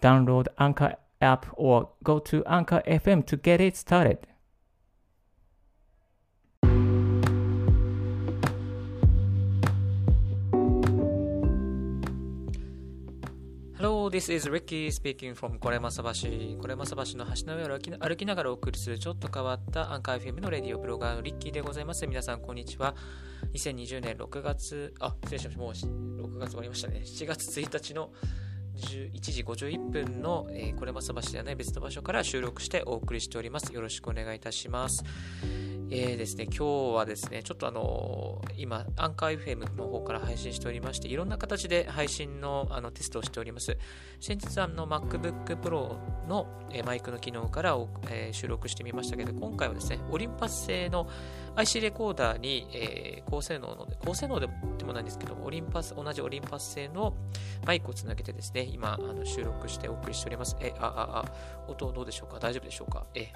Download Anchor app or go to Anchor FM to get it started. Hello, this is Ricky speaking from これまさ橋。これまさ橋の橋の上を歩き歩きながらお送りするちょっと変わったアンカー FM のレディオブロガーのリッキーでございます。皆さん、こんにちは。2020年6月、あ、失礼しました。もう6月終わりましたね。7月1日の11時51分の、えー、これまさ橋ではない別の場所から収録してお送りしております。よろしくお願いいたします。えーですね、今日はですね、ちょっとあの、今、アンカー FM の方から配信しておりまして、いろんな形で配信のあのテストをしております。先日、あの、MacBook Pro の、え、マイクの機能からえー、収録してみましたけど、今回はですね、オリンパス製の IC レコーダーに、えー、高性能の、高性能でもないんですけどオリンパス、同じオリンパス製のマイクをつなげてですね、今、あの収録してお送りしております。え、あ、あ、あ、音どうでしょうか？大丈夫でしょうか？え、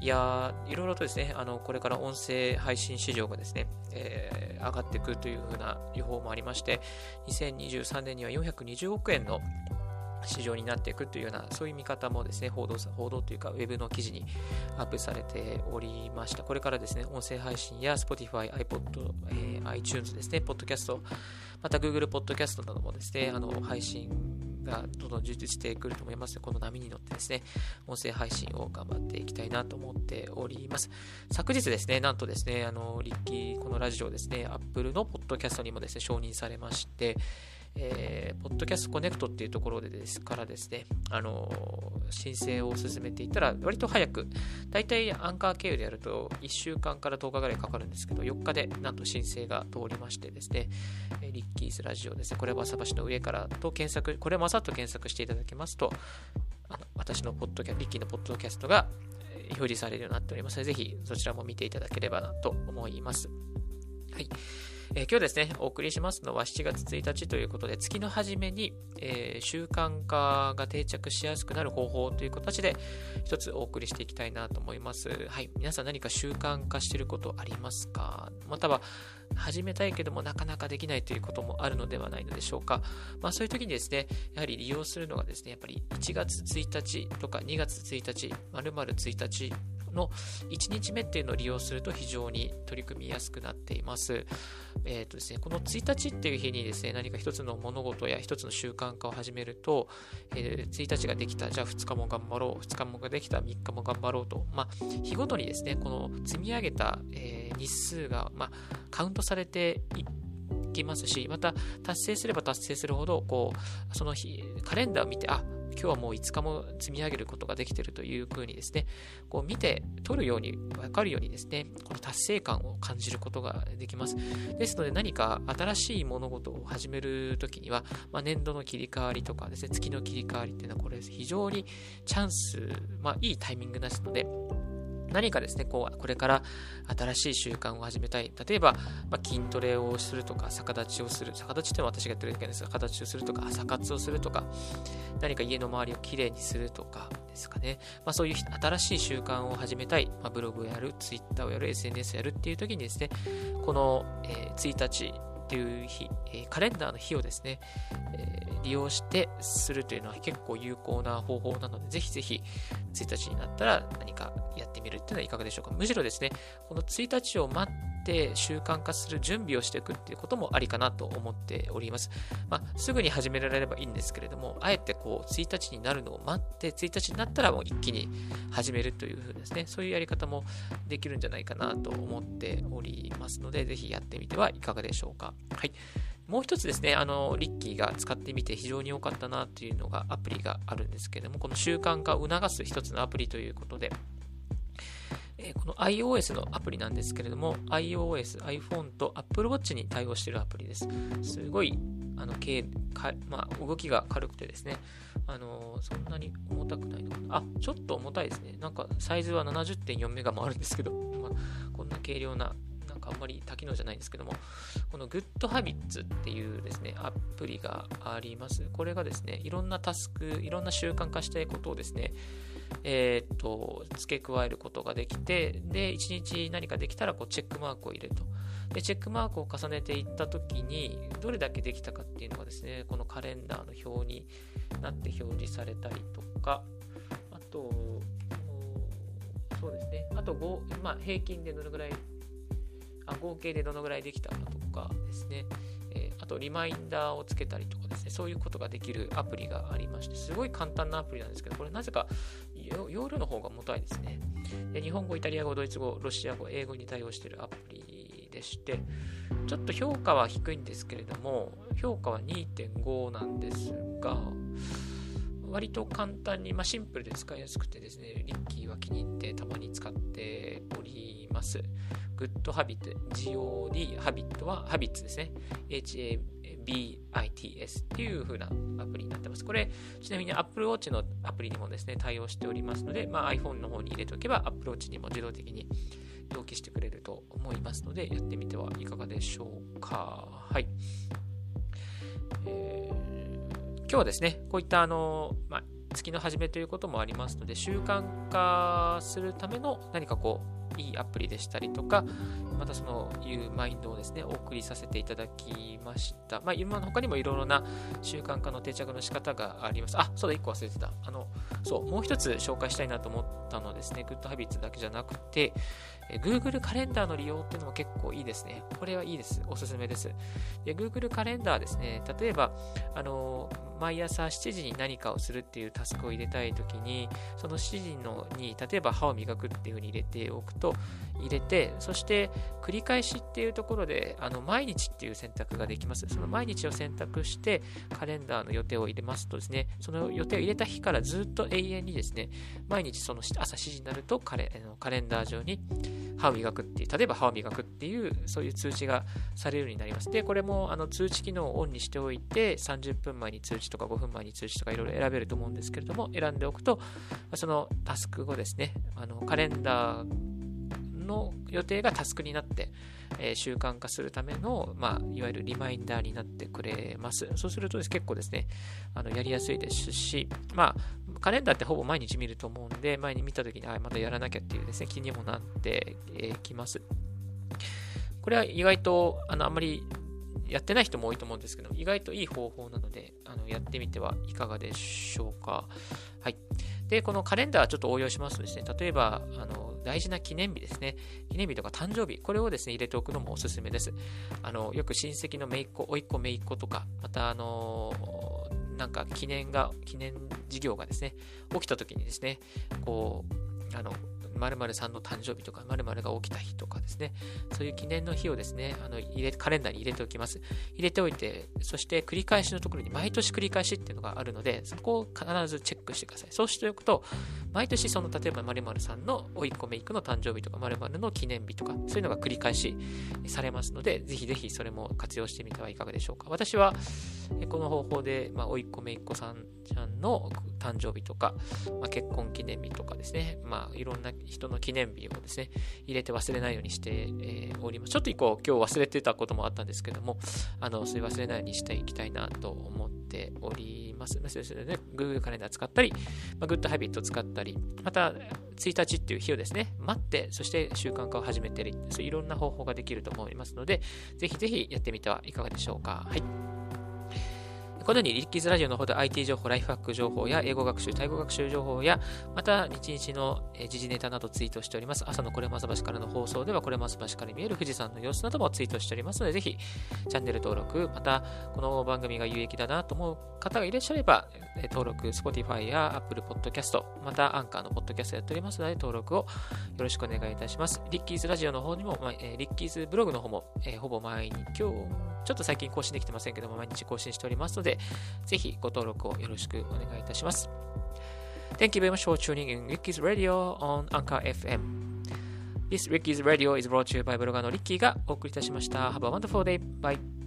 いやいろいろとですね、あの、これから音声配信市場がですね、えー、上がっていくというふうな予報もありまして、2023年には420億円の市場になっていくというような、そういう見方もですね、報道、報道というか、ウェブの記事にアップされておりました。これからですね、音声配信や Spotify、iPod、えー、iTunes ですね、Podcast、また Google Podcast などもですね、あの、配信がどんどん充実してくると思います、この波に乗ってですね、音声配信を頑張っていきたいなと思っております。昨日ですね、なんとですね、あの、リッキー、このラジオですね、Apple のポッドキャストにもですね、承認されまして、えー、ポッドキャストコネクトっていうところでですからですね、あのー、申請を進めていったら、割と早く、だいたいアンカー経由でやると1週間から10日ぐらいかかるんですけど、4日でなんと申請が通りましてですね、えリッキーズラジオですね、これは朝橋の上からと検索、これもさっと検索していただきますと、あの私のポッドキャリッキーのポッドキャストが表示されるようになっておりますので、ぜひそちらも見ていただければなと思います。はい。えー、今日ですね、お送りしますのは7月1日ということで、月の初めに、えー、習慣化が定着しやすくなる方法という形で、一つお送りしていきたいなと思います。はい。皆さん何か習慣化してることありますか？または、始めたいけどもなかなかできないということもあるのではないのでしょうか？まあそういう時にですね、やはり利用するのがですね、やっぱり1月1日とか2月1日、丸々1日の1日目っていうのを利用すると非常に取り組みやすくなっています。えっ、ー、とですね、この1日っていう日にですね、何か一つの物事や一つの習慣化を始めると、えー、1日ができた、じゃあ2日も頑張ろう、2日もができた、3日も頑張ろうと、まあ、日ごとにですね、この積み上げた、えー、日数が、まあ、カウントされていきますし、また達成すれば達成するほど、こう、その日、カレンダーを見て、あ、今日はもう5日も積み上げることができているというふうにですね、こう見て取るように、わかるようにですね、この達成感を感じることができます。ですので何か新しい物事を始めるときには、まあ、年度の切り替わりとかですね、月の切り替わりっていうのはこれ非常にチャンス、まあいいタイミングですので、何かですね、こう、これから新しい習慣を始めたい。例えば、まあ、筋トレをするとか、逆立ちをする。逆立ちってのは私がやってるだけですが、逆立ちをするとか、朝活をするとか、何か家の周りをきれいにするとかですかね。まあ、そういう新しい習慣を始めたい。まあ、ブログをやる、ツイッターをやる、SNS をやるっていう時にですね、この、えー、1日、っていう日、え、カレンダーの日をですね、え、利用してするというのは結構有効な方法なので、ぜひぜひ1日になったら何かやってみるというのはいかがでしょうか。むしろですね、この1日を待って習慣化する準備をしていくっていうこともありかなと思っております。まあ、すぐに始められればいいんですけれども、あえてこう、1日になるのを待って、1日になったらもう一気に始めるというふうですね、そういうやり方もできるんじゃないかなと思っておりますので、ぜひやってみてはいかがでしょうか。はい。もう一つですね、あの、リッキーが使ってみて非常に良かったなっていうのがアプリがあるんですけども、この習慣化を促す一つのアプリということで、えこの iOS のアプリなんですけれども、iOS、iPhone と Apple Watch に対応しているアプリです。すごい、あの、かまあ、動きが軽くてですね、あの、そんなに重たくないのかな。あ、ちょっと重たいですね。なんか、サイズは70.4メガもあるんですけど、まあ、こんな軽量な、なんかあんまり多機能じゃないんですけども、この GoodHabits っていうですね、アプリがあります。これがですね、いろんなタスク、いろんな習慣化したいことをですね、えー、っと、付け加えることができて、で、1日何かできたら、こう、チェックマークを入れると。で、チェックマークを重ねていったときに、どれだけできたかっていうのがですね、このカレンダーの表になって表示されたりとか、あと、そうですね、あと、まあ、平均でどのぐらい、あ合計でどのぐらいできたかとかですね、えー、あとリマインダーをつけたりとかですね、そういうことができるアプリがありまして、すごい簡単なアプリなんですけど、これなぜか容量の方が重たいですねで。日本語、イタリア語、ドイツ語、ロシア語、英語に対応しているアプリでして、ちょっと評価は低いんですけれども、評価は2.5なんですが、割と簡単に、まあ、シンプルで使いやすくてですね、リッキーは気に入ってたまに使っております。グッドハビット、GOD ハビットはハビッツですね。HABITS っていう風なアプリになってます。これ、ちなみに Apple Watch のアプリにもですね、対応しておりますので、まあ、iPhone の方に入れておけば Apple Watch にも自動的に同期してくれると思いますので、やってみてはいかがでしょうか。はい。えー、今日はですね、こういったあの、まあ、月の初めということもありますので、習慣化するための何かこう、いいアプリでしたりとか、またそのいうマインドをですね、お送りさせていただきました。まあ、今の他にもいろいろな習慣化の定着の仕方があります。あ、そうだ、1個忘れてた。あの、そう、もう一つ紹介したいなと思ったのですね、グッドハビッツだけじゃなくて、Google カレンダーの利用っていうのも結構いいですね。これはいいです。おすすめです。で Google カレンダーですね、例えば、あの、毎朝7時に何かをするっていうタスクを入れたいときに、その7時のに、例えば歯を磨くっていうふうに入れておくと、と入れて、そして繰り返しっていうところで、あの毎日っていう選択ができます。その毎日を選択して、カレンダーの予定を入れますとですね、その予定を入れた日からずっと永遠にですね、毎日その朝7時になるとカレカレンダー上に歯を磨くっていう、例えば歯を磨くっていう、そういう通知がされるようになります。で、これもあの通知機能をオンにしておいて、30分前に通知とか5分前に通知とかいろいろ選べると思うんですけれども、選んでおくと、そのタスク後ですね、あのカレンダーの予定がタスクになって、えー、習慣化するための、まあ、いわゆるリマインダーになってくれます。そうすると結構ですね、あのやりやすいですし、まあ、カレンダーってほぼ毎日見ると思うんで、前に見たときに、あ、またやらなきゃっていうですね、気にもなってきます。これは意外と、あの、あんまりやってない人も多いと思うんですけど、意外といい方法なので、あのやってみてはいかがでしょうか。はい。で、このカレンダーちょっと応用しますとですね、例えば、あの、大事な記念日ですね。記念日とか誕生日、これをですね、入れておくのもおすすめです。あの、よく親戚の姪っ子、甥っ子、姪っ子とか、また、あのなんか記念が、記念事業がですね、起きた時にですね、こう、あの、〇〇さんの誕生日とか、〇〇が起きた日とかですね、そういう記念の日をですね、あの入れカレンダーに入れておきます。入れておいて、そして繰り返しのところに毎年繰り返しっていうのがあるので、そこを必ずチェックしてください。そうしておくと、毎年その、例えば〇〇さんのおいっ子めいっ子の誕生日とか、〇〇の記念日とか、そういうのが繰り返しされますので、ぜひぜひそれも活用してみてはいかがでしょうか。私は、この方法で、まあ、おいっ子めいっ子さんちゃんの誕生日とか、まあ、結婚記念日とかですね、まあ、いろんな人の記念日をですね、入れて忘れないようにして、えー、おります。ちょっと一個今日忘れてたこともあったんですけども、あの、それ忘れないようにしていきたいなと思っております。それでね、Google カレンダー使ったり、まあ、グッドハビット使ったり、また、1日っていう日をですね、待って、そして習慣化を始めてる、そういろんな方法ができると思いますので、ぜひぜひやってみてはいかがでしょうか。はい。このようにリッキーズラジオの方で IT 情報、ライフハック情報や英語学習、タイ語学習情報や、また日々の時事ネタなどツイートしております。朝のこれまさ橋からの放送では、これまさ橋から見える富士山の様子などもツイートしておりますので、ぜひチャンネル登録、またこの番組が有益だなと思う方がいらっしゃれば、登録、Spotify や Apple Podcast、またアンカーの Podcast やっておりますので、登録をよろしくお願いいたします。リッキーズラジオの方にも、リッキーズブログの方も、ほぼ毎日、今日、ちょっと最近更新できてませんけども、毎日更新しておりますのでぜひご登録をよろしくお願いいたします。Thank you very much for tuning in Ricky's Radio on Anchor FM. This Ricky's Radio is brought to you by ブロガーのリッキーがお送りいたしました。Have a wonderful day. Bye.